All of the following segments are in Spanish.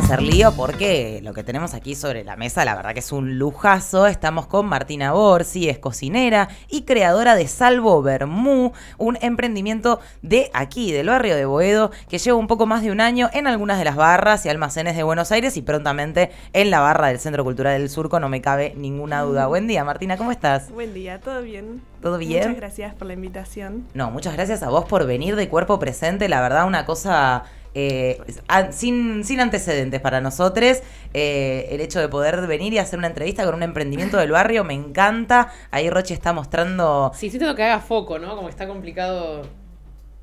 vamos a hacer lío porque lo que tenemos aquí sobre la mesa, la verdad que es un lujazo. Estamos con Martina Borsi, es cocinera y creadora de Salvo Bermú, un emprendimiento de aquí, del barrio de Boedo, que lleva un poco más de un año en algunas de las barras y almacenes de Buenos Aires y prontamente en la barra del Centro Cultural del Surco, no me cabe ninguna duda. Buen día, Martina, ¿cómo estás? Buen día, ¿todo bien? ¿Todo bien? Muchas gracias por la invitación. No, muchas gracias a vos por venir de cuerpo presente, la verdad una cosa eh, sin, sin antecedentes para nosotros. Eh, el hecho de poder venir y hacer una entrevista con un emprendimiento del barrio me encanta. Ahí Roche está mostrando. Sí, sí tengo que haga foco, ¿no? Como está complicado.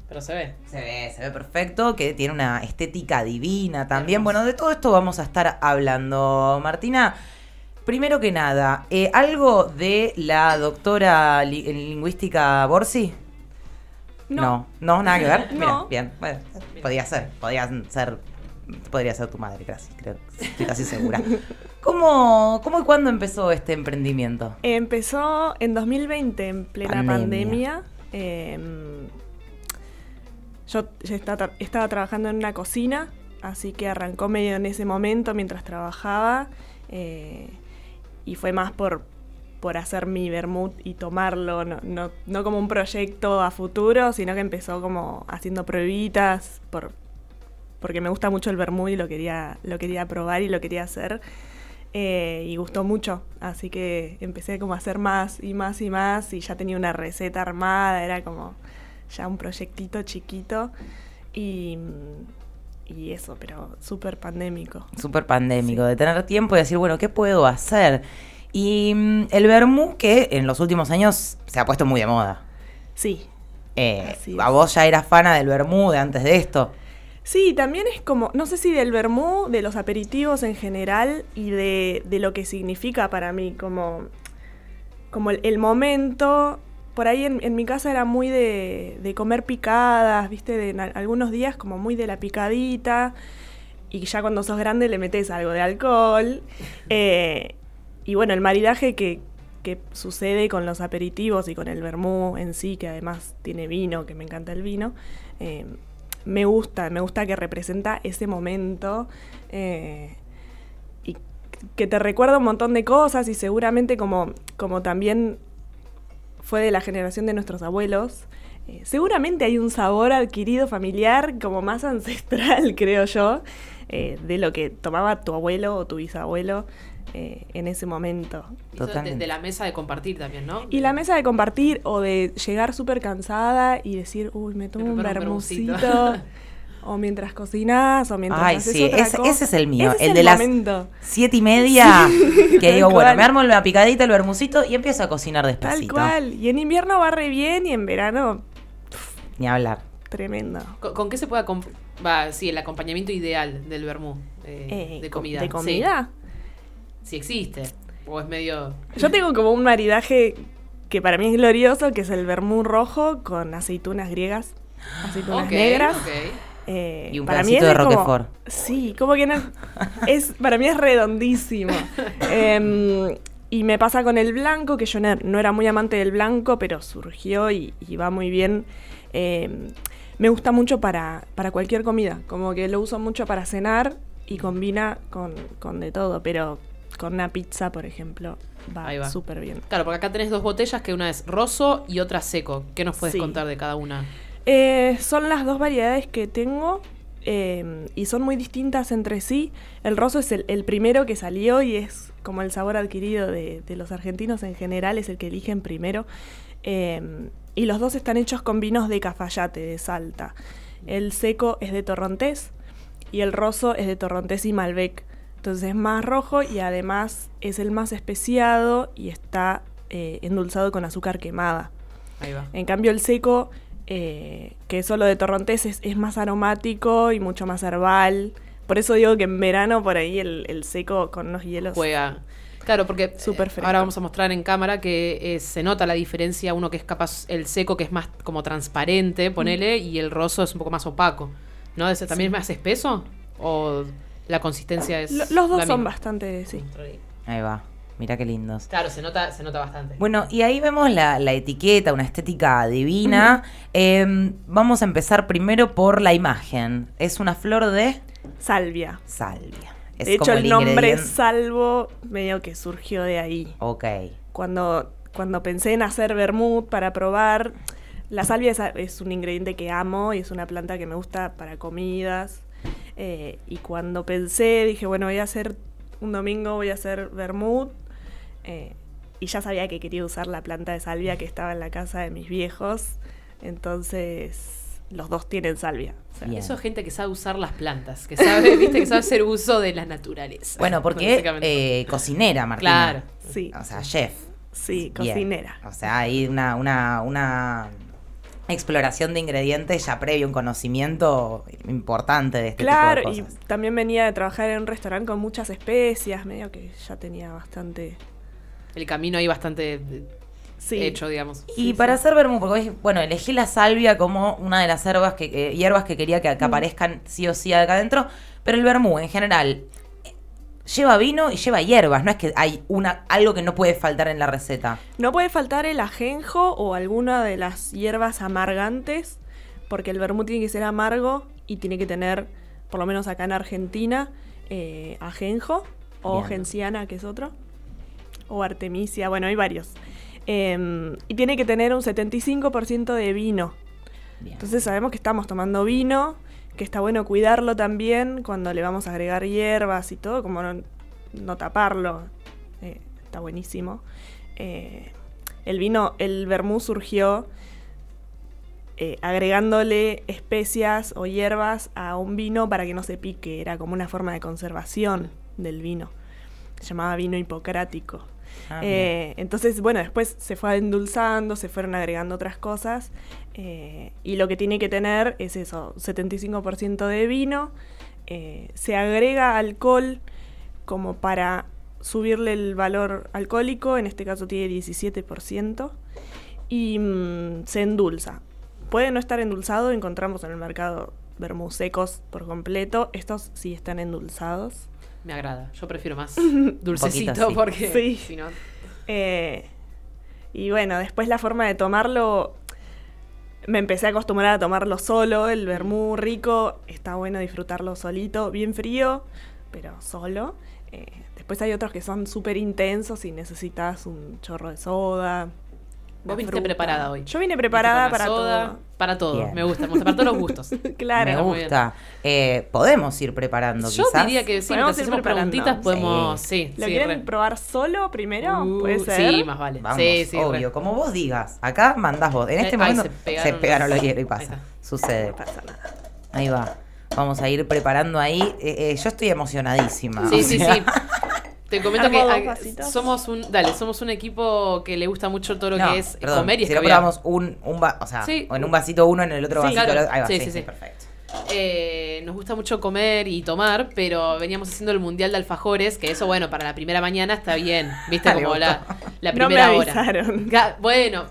Pero se ve. Se ve, se ve perfecto, que tiene una estética divina también. Bueno, de todo esto vamos a estar hablando. Martina, primero que nada, eh, ¿algo de la doctora en lingüística Borsi? No. no, nada que ver. Mira, bien, bueno, podría ser, podría ser, podría ser tu madre, gracias, creo, estoy casi segura. ¿Cómo, ¿Cómo y cuándo empezó este emprendimiento? Empezó en 2020, en plena pandemia. Em, yo estaba, estaba trabajando en una cocina, así que arrancó medio en ese momento mientras trabajaba. Eh, y fue más por, por hacer mi vermut y tomarlo, no, no, no, como un proyecto a futuro, sino que empezó como haciendo pruebitas, por, porque me gusta mucho el vermut y lo quería, lo quería probar y lo quería hacer. Eh, y gustó mucho, así que empecé como a hacer más y más y más y ya tenía una receta armada, era como ya un proyectito chiquito y, y eso, pero súper pandémico. Súper pandémico, de tener tiempo y decir, bueno, ¿qué puedo hacer? Y mm, el vermú que en los últimos años se ha puesto muy de moda. Sí. Eh, ¿A vos ya eras fana del vermú de antes de esto? Sí, también es como, no sé si del vermú, de los aperitivos en general y de, lo que significa para mí, como, como el, momento. Por ahí en, mi casa era muy de, comer picadas, viste, de algunos días como muy de la picadita. Y ya cuando sos grande le metes algo de alcohol. Eh, y bueno, el maridaje que, sucede con los aperitivos y con el vermú en sí, que además tiene vino, que me encanta el vino, eh, me gusta, me gusta que representa ese momento eh, y que te recuerda un montón de cosas y seguramente como, como también fue de la generación de nuestros abuelos, eh, seguramente hay un sabor adquirido familiar como más ancestral, creo yo, de lo que tomaba tu abuelo o tu bisabuelo eh, en ese momento. de, la mesa de compartir también, ¿no? Y la mesa de compartir o de llegar súper cansada y decir, uy, me tomo un bermucito. o mientras cocinas, o mientras Ay, sí, ese, es el mío, el, de las siete y media, que digo, bueno, me armo la picadita, el bermucito y empiezo a cocinar despacito. Tal cual, y en invierno va re bien y en verano... Ni hablar. Tremendo. ¿Con, qué se puede... Va, sí, el acompañamiento ideal del vermú eh, eh, de comida. ¿De comida? Si existe. O es medio. Yo tengo como un maridaje que para mí es glorioso, que es el vermú rojo con aceitunas griegas, aceitunas negras. Eh, y un para de Roquefort. sí, como que no, es, para mí es redondísimo. Em, y me pasa con el blanco, que yo no, era muy amante del blanco, pero surgió y, va muy bien. Em, me gusta mucho para, para cualquier comida, como que lo uso mucho para cenar y combina con, con de todo, pero con una pizza, por ejemplo, va súper bien. Claro, porque acá tenés dos botellas, que una es roso y otra seco. ¿Qué nos puedes contar de cada una? Eh, son las dos variedades que tengo em, y son muy distintas entre sí. El roso es el, primero que salió y es como el sabor adquirido de, los argentinos en general, es el que eligen primero. Em, y los dos están hechos con vinos de Cafayate, de Salta. El seco es de Torrontés y el roso es de Torrontés y Malbec. Entonces es más rojo y además es el más especiado y está eh, endulzado con azúcar quemada. Ahí va. En cambio el seco, eh, que es solo de torrontés, es, más aromático y mucho más herbal. Por eso digo que en verano por ahí el, seco con unos hielos... Juega. Claro, porque Super eh, ahora vamos a mostrar en cámara que se nota la diferencia, uno que es capaz, el seco que es más como transparente, ponele, y el roso es un poco más opaco. ¿No? ¿Ese también es más espeso? ¿O la consistencia es. los dos son bastante, sí. Ahí va. Mira qué lindos. Claro, se nota, se nota bastante. Bueno, y ahí vemos la, etiqueta, una estética divina. Em, vamos a empezar primero por la imagen. Es una flor de. Salvia. Salvia. de hecho, el, nombre salvo medio que surgió de ahí. Ok. Cuando, cuando pensé en hacer vermut para probar, la salvia es, un ingrediente que amo y es una planta que me gusta para comidas. Eh, y cuando pensé, dije, bueno, voy a hacer un domingo, voy a hacer vermut. Eh, y ya sabía que quería usar la planta de salvia que estaba en la casa de mis viejos. Entonces, los dos tienen salvia. Eso es gente que sabe usar las plantas, que sabe, viste, que sabe hacer uso de la naturaleza. Bueno, porque eh, cocinera, Martina. Claro. Sí. O sea, chef. Sí, cocinera. O sea, hay una, una, una exploración de ingredientes ya previo, un conocimiento importante de este tipo de cosas. y también venía de trabajar en un restaurante con muchas especias, medio que ya tenía bastante... El camino ahí bastante hecho, digamos. Y para hacer vermú, porque bueno, elegí la salvia como una de las hierbas que, hierbas que quería que, mm. aparezcan sí o sí acá adentro, pero el vermú en general lleva vino y lleva hierbas, no es que hay una algo que no puede faltar en la receta. No puede faltar el ajenjo o alguna de las hierbas amargantes, porque el vermú tiene que ser amargo y tiene que tener, por lo menos acá en Argentina, eh, ajenjo o genciana, que es otro, o artemisia, bueno, hay varios. Em, y tiene que tener un 75% de vino. Entonces sabemos que estamos tomando vino, que está bueno cuidarlo también cuando le vamos a agregar hierbas y todo, como no, taparlo. Eh, está buenísimo. Eh, el vino, el vermú surgió eh, agregándole especias o hierbas a un vino para que no se pique. Era como una forma de conservación del vino. Se llamaba vino hipocrático. Ah, eh, entonces, bueno, después se fue endulzando, se fueron agregando otras cosas. Eh, y lo que tiene que tener es eso, 75% de vino. Eh, se agrega alcohol como para subirle el valor alcohólico, en este caso tiene 17%, y mm, se endulza. Puede no estar endulzado, encontramos en el mercado vermú secos por completo, estos sí están endulzados. Me agrada. Yo prefiero más dulcecito porque sí. Eh, y bueno, después la forma de tomarlo, me empecé a acostumbrar a tomarlo solo, el vermú rico, está bueno disfrutarlo solito, bien frío, pero solo. Eh, después hay otros que son súper intensos y necesitas un chorro de soda, Vos viniste preparada hoy. Yo vine preparada para todo. Para todo, me gusta, para todos los gustos. claro. Me gusta. Eh, podemos ir preparando, Yo diría que sí, podemos hacemos preguntitas, podemos... Sí, ¿Lo quieren probar solo primero? Uh, ¿Puede ser? Sí, más vale. Vamos, sí, sí, obvio, como vos digas. Acá mandás vos. En este momento se pegaron, los hielos y pasa. Sucede. No pasa nada. Ahí va. Vamos a ir preparando ahí. Eh, eh, yo estoy emocionadísima. Sí, sí, sí. Te comento que somos un, dale, somos un equipo que le gusta mucho todo lo que es comer y si lo probamos un, un o sea, en un vasito uno, en el otro vasito ahí va, sí, sí, sí, perfecto. Eh, nos gusta mucho comer y tomar, pero veníamos haciendo el mundial de alfajores, que eso, bueno, para la primera mañana está bien, viste, como la, la primera no me hora. Bueno,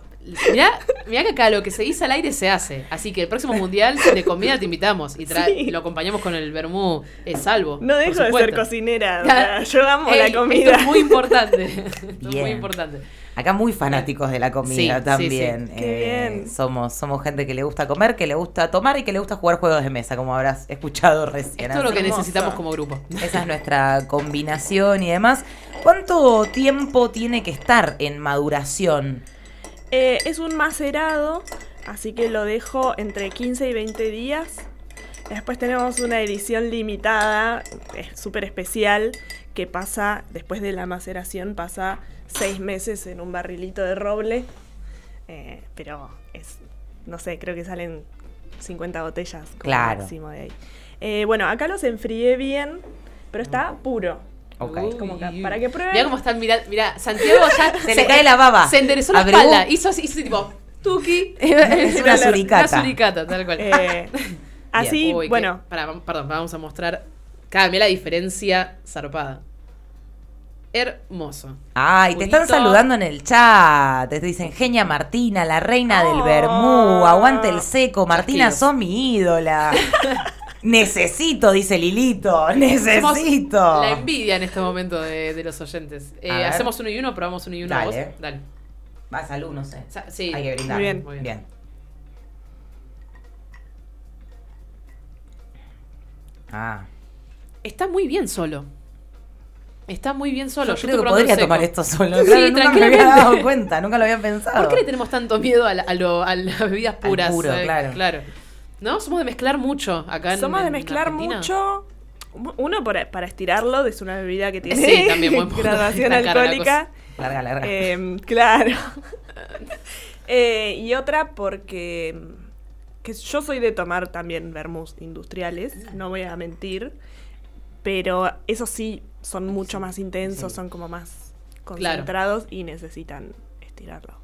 Mirá, que acá lo que se dice al aire se hace. Así que el próximo mundial de comida te invitamos y, lo acompañamos con el vermú es salvo. No dejo de ser cocinera. yo amo la comida. Esto es muy importante. esto es muy importante. Acá muy fanáticos de la comida también. Qué eh, bien. Somos, somos gente que le gusta comer, que le gusta tomar y que le gusta jugar juegos de mesa, como habrás escuchado recién. Esto es lo que necesitamos como grupo. Esa es nuestra combinación y demás. ¿Cuánto tiempo tiene que estar en maduración? Eh, es un macerado, así que lo dejo entre 15 y 20 días. Después tenemos una edición limitada, súper especial, que pasa, después de la maceración, pasa seis meses en un barrilito de roble. Eh, pero es, no sé, creo que salen 50 botellas como claro. máximo de ahí. Eh, bueno, acá los enfrié bien, pero está puro. Okay. Como para que prueben. Mira cómo están, mira, mira, Santiago ya se, le cae la baba. Se enderezó la espalda, hizo así, hizo tipo, tuki. es una suricata. Una suricata, tal cual. Eh, así, bueno. perdón, vamos a mostrar. Cada la diferencia zarpada. Hermoso. Ay, te están saludando en el chat. Te dicen Genia Martina, la reina del Bermú. Oh. Aguante el seco. Martina, son mi ídola. Necesito, dice Lilito, necesito. la envidia en este momento de, los oyentes. Eh, hacemos uno y uno, probamos uno y uno. Dale. Vos? Dale. Va, salud, no sé. sí. Hay que brindar. Muy bien. Muy bien. Ah. está muy bien solo. Está muy bien solo. Yo, creo que podría tomar esto solo. Sí, claro, nunca me había dado cuenta, nunca lo había pensado. ¿Por qué le tenemos tanto miedo a, la, a, lo, a las bebidas puras? puro, claro. claro. ¿No? Somos de mezclar mucho acá en Somos de en mezclar Argentina. mucho. Uno para, para estirarlo, es una bebida que tiene Sí, también graduación la alcohólica. Larga, larga. Eh, claro. Eh, y otra porque que yo soy de tomar también vermús industriales, no voy a mentir, pero esos sí son mucho más intensos, son como más concentrados y necesitan estirarlo.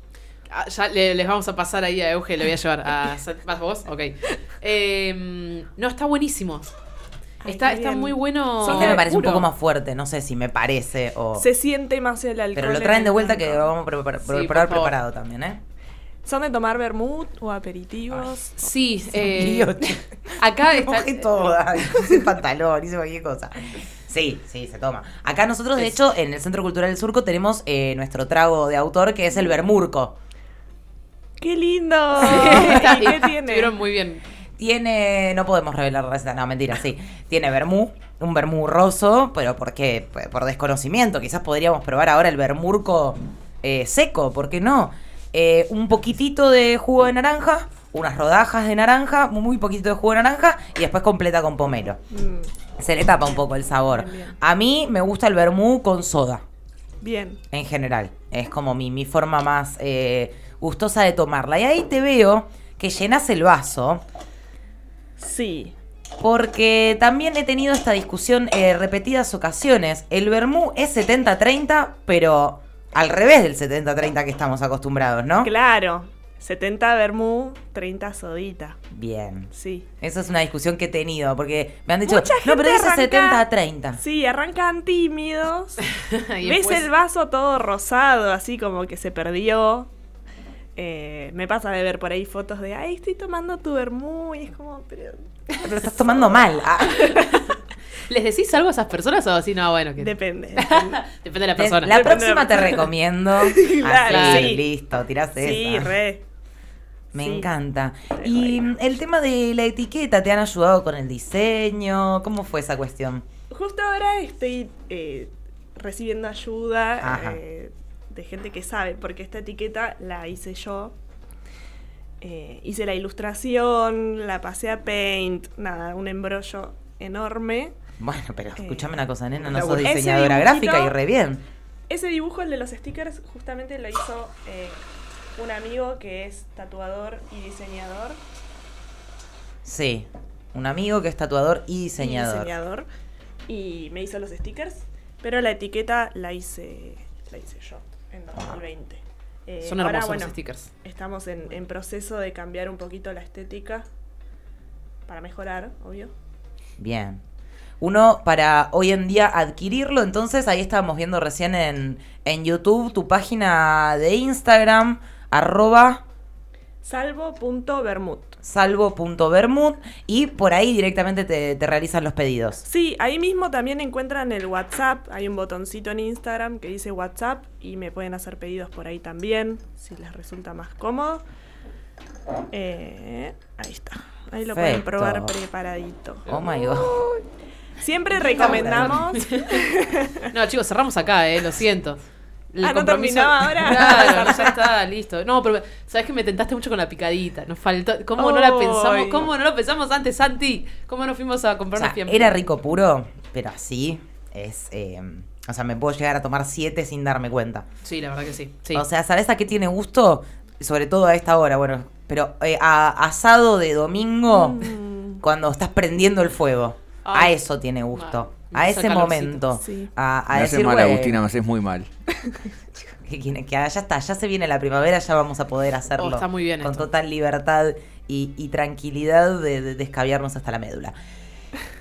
Ah, ya le- les vamos a pasar ahí a Euge, le voy a llevar a... ¿Vas vos? Ok. Eh, no, está buenísimo. Ay, Está, está muy bueno. Este me parece un poco más fuerte, no sé si me parece o... Se siente más el alcohol. Pero lo en traen de vuelta que lo vamos a preparar, Sí, preparado también, ¿eh? ¿Son de tomar vermut o aperitivos? Sí, eh, acá está. toda, hice pantalón, hice cualquier cosa. Sí, sí, se toma. Acá nosotros, de Es- hecho, en el Centro Cultural del Surco tenemos eh, nuestro trago de autor que es el vermurco. ¡Qué lindo! Está- ¿Y qué tiene? Estuvieron muy bien. Tiene, no podemos revelar la receta, no, mentira, sí. Tiene vermú, un vermú roso, pero ¿por qué? Pues Por desconocimiento. Quizás podríamos probar ahora el vermurco eh, seco, ¿por qué no? Eh, un poquitito de jugo de naranja, unas rodajas de naranja, muy poquito de jugo de naranja y después completa con pomelo. Mm, Se le tapa un poco el sabor. Bien, bien. A mí me gusta el vermú con soda, bien. en general. Es como mi, mi forma más eh, gustosa de tomarla. Y ahí te veo que llenas el vaso. Sí. Porque también he tenido esta discusión eh, repetidas ocasiones. El vermú es 70-30, pero al revés del 70-30 que estamos acostumbrados, ¿no? Claro. 70 vermú, 30 sodita. Bien. Sí. Esa es una discusión que he tenido, porque me han dicho, Mucha no, pero gente dice arranca- 70-30. Sí, arrancan tímidos. Y Ves después- el vaso todo rosado, así como que se perdió. Eh, me pasa de ver por ahí fotos de, ay, estoy tomando tu vermú. Y es como, pero. Pero estás tomando mal. Ah. ¿Les decís algo a esas personas o así? No, bueno, que Depende. depende. depende de la persona. La Depende próxima la te recomiendo. Claro, Así, sí. listo, tiraste sí, esa. re. Me Sí. encanta. Re Y mm, el tema de la etiqueta, ¿te han ayudado con el diseño? ¿Cómo fue esa cuestión? Justo ahora estoy eh, recibiendo ayuda Ajá. eh, de gente que sabe, porque esta etiqueta la hice yo. Eh, hice la ilustración, la pasé a Paint, nada, un embrollo enorme. Bueno, pero Eh, escúchame una cosa, nena, no sos dibujito- diseñadora gráfica y re bien. Ese dibujo, el de los stickers, justamente lo hizo eh, un amigo que es tatuador y diseñador. Sí, un amigo que es tatuador y y diseñador. diseñador, y me hizo los stickers, pero la etiqueta la hice, la hice yo en 2020. Eh, Son ahora, hermosos bueno, los stickers. Estamos en, en proceso de cambiar un poquito la estética para mejorar, obvio. Bien. Uno para hoy en día adquirirlo, entonces ahí estábamos viendo recién en, en YouTube tu página de Instagram, arroba Salvo.vermut. salvo.vermut y por ahí directamente te, te realizan los pedidos. Sí, ahí mismo también encuentran el WhatsApp. Hay un botoncito en Instagram que dice WhatsApp y me pueden hacer pedidos por ahí también, si les resulta más cómodo. Eh, ahí está. Ahí lo pueden probar preparadito. Oh my god. Siempre recomendamos. No, chicos, cerramos acá, eh, lo siento. El Ah, ¿no compromiso- terminaba ahora? Claro, ya está, listo. No, pero sabes que me tentaste mucho con la picadita. Nos faltó. ¿Cómo no la pensamos? ¿Cómo no lo pensamos antes, Santi? ¿Cómo no fuimos a O comprar sea, unos fiambres? era rico puro, pero así es... eh, o sea, me puedo llegar a tomar siete sin darme cuenta. Sí, la verdad que sí. sí. O sea, ¿sabes a qué tiene gusto? Sobre todo a esta hora, bueno, pero eh, a asado de domingo Mm. cuando estás prendiendo el fuego. a eso tiene gusto. A ese hace momento. Sí. A, a me decir, haces mal, Agustina, me haces muy mal. que, que- que ya está, ya se viene la primavera, ya vamos a poder hacerlo. Oh, está muy bien Con esto. total libertad y, y tranquilidad de, de descabiarnos hasta la médula.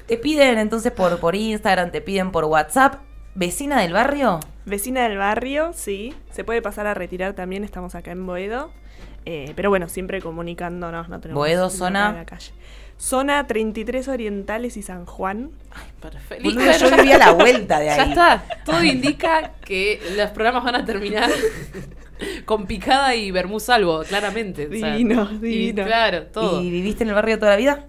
Te piden entonces por, por Instagram, te piden por WhatsApp. ¿Vecina del barrio? Vecina del barrio, sí. Se puede pasar a retirar también, estamos acá en Boedo. Eh, pero bueno, siempre comunicándonos, no tenemos Boedo, zona. la calle. Zona 33 Orientales y San Juan. Perfecto. Boludo, yo vivía la vuelta de ahí. Ya está. Todo indica que los programas van a terminar con picada y vermú salvo, claramente. o sea, Divino, y divino. claro, todo. ¿Y viviste en el barrio toda la vida?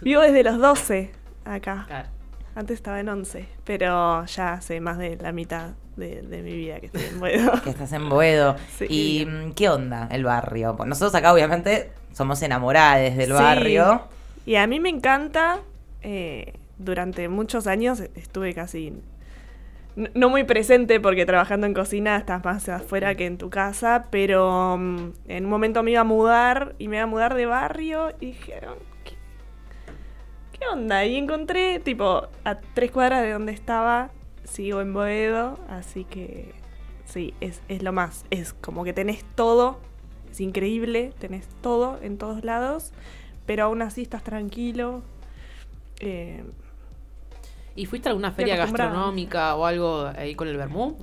Vivo desde los 12 acá. Claro. Antes estaba en 11, pero ya hace más de la mitad de, mi vida que estoy en Boedo. que estás en Boedo. ¿Y mm, qué onda el barrio? Nosotros acá obviamente somos enamoradas del barrio. Y a mí me encanta. Eh, durante muchos años estuve casi no muy presente porque trabajando en cocina estás más afuera que en tu casa, pero mm, en un momento me iba a mudar y me iba a mudar de barrio y dijeron, ¿qué, onda? Y encontré, tipo, a tres cuadras de donde estaba, sigo en Boedo, así que sí, es, es lo más. Es como que tenés todo, es increíble, tenés todo en todos lados, pero aún así estás tranquilo. Eh, ¿Y fuiste a alguna feria gastronómica o algo ahí con el Bermú?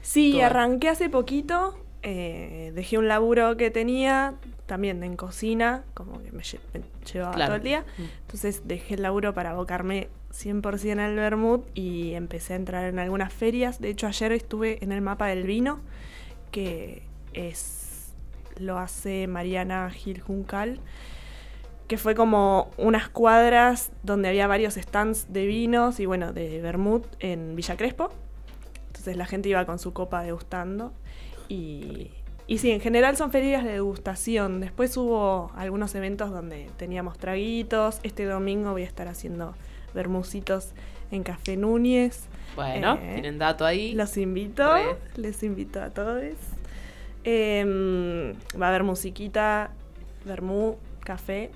sí, arranqué hace poquito. Eh, dejé un laburo que tenía también en cocina, como que me, llevaba todo el día. Mm. Entonces dejé el laburo para abocarme 100% al Bermud y empecé a entrar en algunas ferias. De hecho, ayer estuve en el mapa del vino, que es lo hace Mariana Gil Juncal que fue como unas cuadras donde había varios stands de vinos y bueno, de vermut en Villa Crespo. Entonces la gente iba con su copa degustando. Y, y sí, en general son ferias de degustación. Después hubo algunos eventos donde teníamos traguitos. Este domingo voy a estar haciendo vermucitos en Café Núñez. Bueno, eh, tienen dato ahí. Los invito, les invito a todos. Em, va a haber musiquita, vermú, café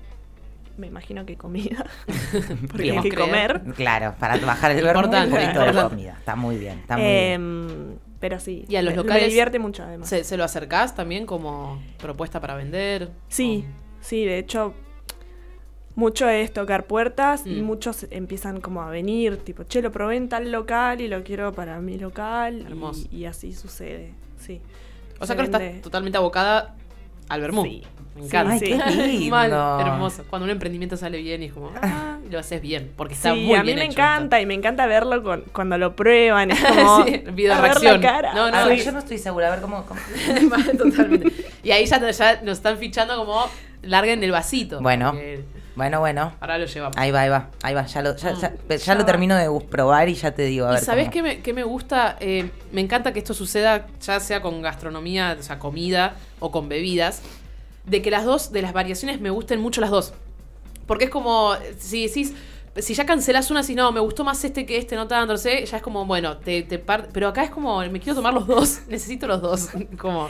me imagino que comida. Porque hay que comer. Claro, para bajar el verbo un poquito de comida. Está muy bien, está muy em, bien. Pero sí. Y a los locales. Me divierte mucho además. ¿se, lo acercás también como propuesta para vender? Sí, sí, de hecho. Mucho es tocar puertas y mm. muchos empiezan como a venir, tipo, che, lo probé en tal local y lo quiero para mi local. Hermoso. Y, así sucede, sí. O sea que estás totalmente abocada al vermú. Sí. Me encanta. sí. hermoso. Cuando un emprendimiento sale bien y es como, ah, lo haces bien, porque está muy bien. A mí me encanta y me encanta verlo cuando lo prueban. Es como. sí, video reacción. No, no, yo no estoy segura. A ver cómo. Totalmente. Y ahí ya, ya, nos están fichando como larguen el vasito. Bueno. Bueno, bueno. Ahora lo llevamos. Ahí va, ahí va, ahí va. Ya lo, ya, ya, lo termino de probar y ya te digo. A ver ¿Sabés qué me, qué me gusta? Eh, me encanta que esto suceda ya sea con gastronomía, o sea, comida o con bebidas de que las dos, de las variaciones, me gusten mucho las dos. Porque es como, si decís, si ya cancelas una, si no, me gustó más este que este, no tanto, no sé, ya es como, bueno, te, te pero acá es como, me quiero tomar los dos, necesito los dos. como,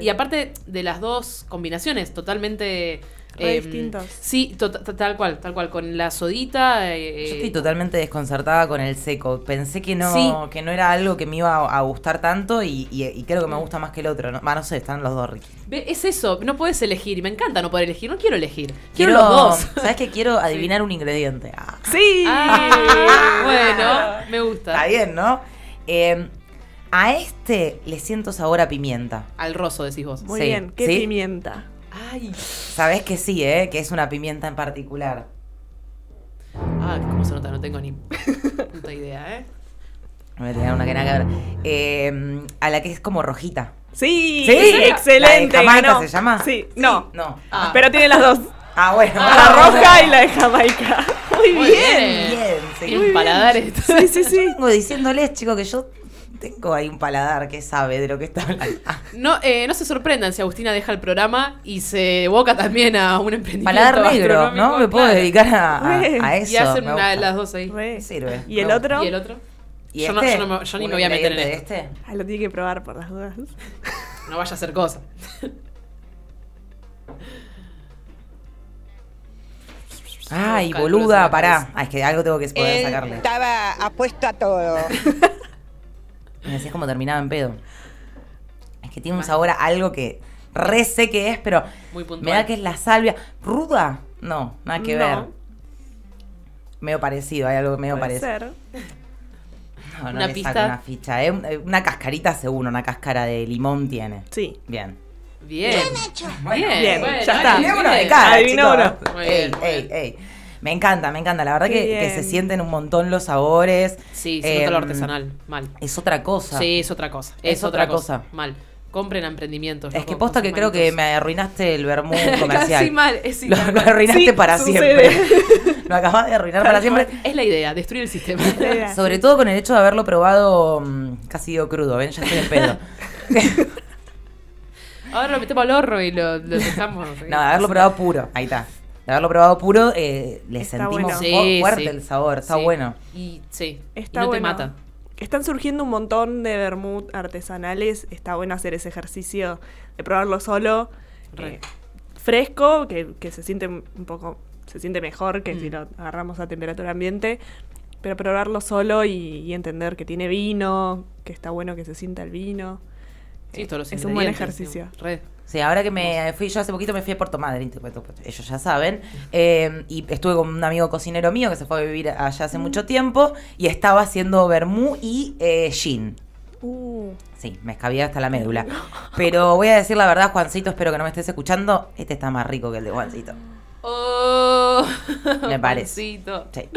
y, aparte de las dos combinaciones, totalmente Em, distintos. Sí, tal cual, tal cual. Con la sodita. Eh, Yo estoy totalmente desconcertada con el seco. Pensé que no, que no era algo que me iba a, gustar tanto y, creo que me gusta más que el otro. No, no sé, están los dos ricos. Es eso, no puedes elegir. Y me encanta no poder elegir. No quiero elegir. Quiero, los dos. ¿Sabes que quiero adivinar un ingrediente? Ah. Sí. Ah, bueno, me gusta. Está bien, ¿no? Em, a este le siento sabor a pimienta. Al roso, decís vos. Muy bien. ¿Qué pimienta? Ay. Sabes que sí, ¿eh? Que es una pimienta en particular. Ah, ¿cómo se nota? No tengo ni puta idea, ¿eh? Me voy a una que nada que ver. Eh, a la que es como rojita. Sí, ¿Sí? excelente. Jamaica se llama? Sí, no. No. Ah. Pero tiene las dos. Ah, bueno. la roja y la de Jamaica. Muy, bien. Bien, sí. un paladar esto. Sí, sí, sí. Vengo diciéndoles, chicos, que yo tengo ahí un paladar que sabe de lo que está hablando. No, eh, no se sorprendan si Agustina deja el programa y se evoca también a un emprendimiento. Paladar negro, ¿no? Me puedo dedicar a, eso. Y hacen una de las dos ahí. Sirve. ¿Y el otro? ¿Y el otro? ¿Y yo, este? no, yo, ni me voy a meter en este. Ah, lo tiene que probar por las dudas. no vaya a hacer cosa. Ay, boluda, pará. Ah, es que algo tengo que poder sacarle. Estaba apuesto a todo. Me decías cómo terminaba en pedo. Es que tiene un sabor a algo que re sé que es, pero me da que es la salvia. ¿Ruda? No, nada que ver. Medio parecido, hay algo medio parecido. Ser. No, no una pista. una ficha. ¿eh? Una cascarita seguro, una cáscara de limón tiene. Sí. Bien. Bien. Bien hecho. Bien, bien. ya está. Uno de cara, Ey, ey, ey. Me encanta, me encanta. La verdad que, se sienten un montón los sabores. Sí, se nota lo em, artesanal. Mal. Es otra cosa. Sí, es otra cosa. Es, otra, cosa. Mal. Compren a emprendimientos. Es que posta que creo que me arruinaste el vermú comercial. Casi mal, es lo, lo, arruinaste para siempre. Lo acabas de arruinar para siempre. Es la idea, destruir el sistema. Sobre todo con el hecho de haberlo probado mm, casi digo crudo, ¿ven? Ya estoy en pedo. Ahora lo metemos al horro y lo, lo dejamos. no, de haberlo probado puro, ahí está. De haberlo probado puro, eh, le Está sentimos bueno. fu- Sí, fuerte sí. el sabor, está Sí. bueno. Y sí, Está y no bueno. te mata. Están surgiendo un montón de vermut artesanales. Está bueno hacer ese ejercicio de probarlo solo. Eh, fresco, que, que se siente un poco, se siente mejor que Mm. si lo agarramos a temperatura ambiente. Pero probarlo solo y, y entender que tiene vino, que está bueno que se sienta el vino. Sí, Eh, todos los es un buen ejercicio. sí. Sí, ahora que me fui, yo hace poquito me fui a Puerto Madryn, ellos ya saben, eh, y estuve con un amigo cocinero mío que se fue a vivir allá hace mucho tiempo y estaba haciendo vermú y eh, gin. Uh, Sí, me escabía hasta la médula. Pero voy a decir la verdad, Juancito, espero que no me estés escuchando, este está más rico que el de Juancito. Oh, Me parece. Juancito. Sí.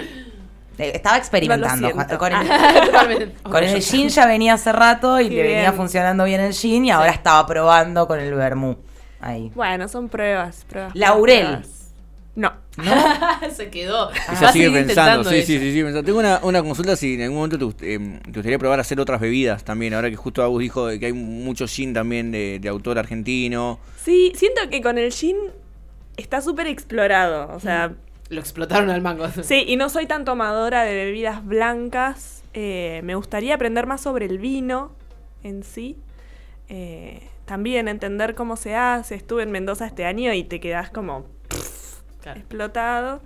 Estaba experimentando. No con el, Totalmente. con el gin ya venía hace rato y Qué le venía bien. funcionando bien el gin y ahora estaba probando con el vermú. Ahí. bueno, son pruebas, pruebas. Laurel. pruebas. No. Se quedó. Ella Va a sigue pensando, sí, ella. sí, sí, sí, pensando. Tengo una, una consulta si en algún momento te, em, te gustaría probar a hacer otras bebidas también, ahora que justo Agus dijo que hay mucho gin también de, de autor argentino. Sí, siento que con el gin está súper explorado. O sea, Lo explotaron al mango. sí, y no soy tan tomadora de bebidas blancas. Eh, me gustaría aprender más sobre el vino en sí. Eh, también entender cómo se hace. Estuve en Mendoza este año y te quedas como Claro. explotado.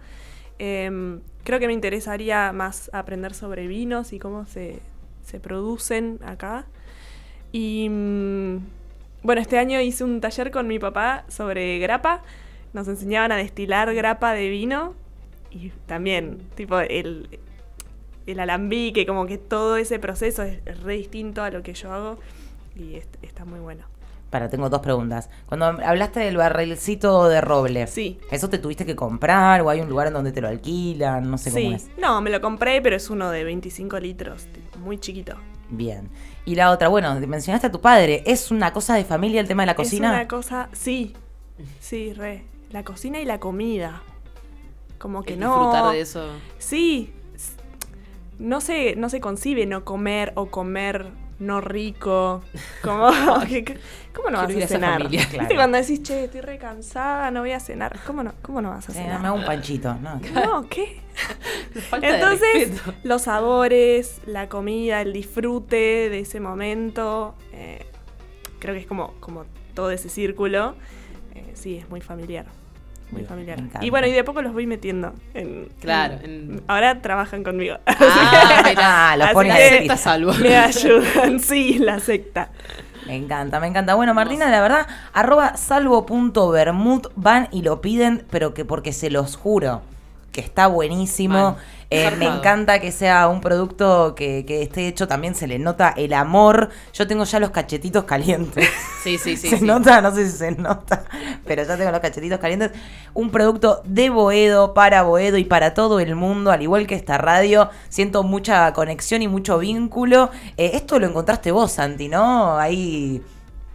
Em, creo que me interesaría más aprender sobre vinos y cómo se, se producen acá. Y mm, bueno, este año hice un taller con mi papá sobre grapa. Nos enseñaban a destilar grapa de vino. Y también, tipo, el, el alambique, como que todo ese proceso es, re distinto a lo que yo hago. Y es- está muy bueno. Para, tengo dos preguntas. Cuando hablaste del barrilcito de roble, Sí. ¿eso te tuviste que comprar o hay un lugar en donde te lo alquilan? No sé sí. cómo es. No, me lo compré, pero es uno de 25 litros, muy chiquito. Bien. Y la otra, bueno, mencionaste a tu padre. ¿Es una cosa de familia el tema de la cocina? Es una cosa, sí, sí, re. La cocina y la comida. Como que El no. disfrutar de eso. Sí. No se, no se concibe no comer o comer no rico. Como, ¿Cómo no Quiero vas a cenar? familia, ¿Viste claro. cuando decís, che, estoy re cansada, no voy a cenar? ¿Cómo no, cómo no vas a Sí, cenar? me hago un panchito, ¿no? No, ¿qué? Entonces, los sabores, la comida, el disfrute de ese momento, eh, creo que es como, como todo ese círculo. Eh, sí, es muy familiar. Muy Bien, familiar. Y bueno, y de poco los voy metiendo. En, Claro, en- en- ahora trabajan conmigo. Ah, Ah, los Así pone que- a la decir. secta salvo. me ayudan, sí, la secta. Me encanta, me encanta. Bueno, Martina, la verdad, arroba salvo.bermud van y lo piden, pero que porque se los juro que está buenísimo. Eh, me encanta que sea un producto que, que esté hecho, también se le nota el amor. Yo tengo ya los cachetitos calientes. Sí, sí, sí. ¿Se sí. nota? No sé si se nota, pero ya tengo los cachetitos calientes. Un producto de Boedo, para Boedo y para todo el mundo, al igual que esta radio. Siento mucha conexión y mucho vínculo. Eh, esto lo encontraste vos, Santi, ¿no? Ahí...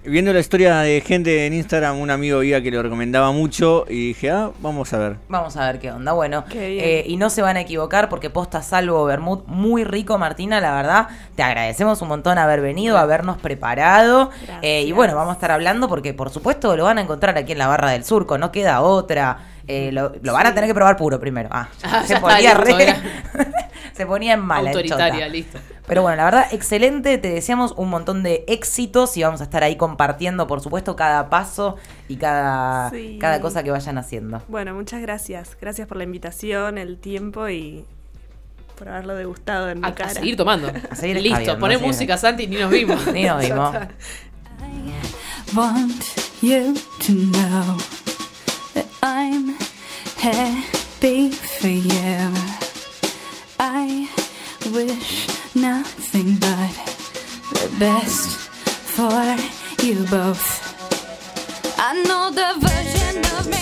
Viendo la historia de gente en Instagram, un amigo veía que lo recomendaba mucho y dije, ah, vamos a ver. Vamos a ver qué onda. Bueno, Qué eh, y no se van a equivocar porque posta salvo Bermud muy rico, Martina. La verdad, te agradecemos un montón haber venido, habernos preparado. Eh, y bueno, vamos a estar hablando porque, por supuesto, lo van a encontrar aquí en la Barra del Surco. No queda otra. Eh, lo, lo van a tener que probar puro primero. Ah, Ah, se ya está, ponía listo, re-. se ponía en mala. Autoritaria, listo. Pero bueno, la verdad, excelente. Te deseamos un montón de éxitos y vamos a estar ahí compartiendo, por supuesto, cada paso y cada, Sí. cada cosa que vayan haciendo. Bueno, muchas gracias. Gracias por la invitación, el tiempo y por haberlo degustado en mi A, seguir tomando. A seguir Listo, poné música, Santi, ni nos vimos. Ni nos vimos. want you to know that I'm happy for you. Wish nothing but the best for you both. I know the version of me.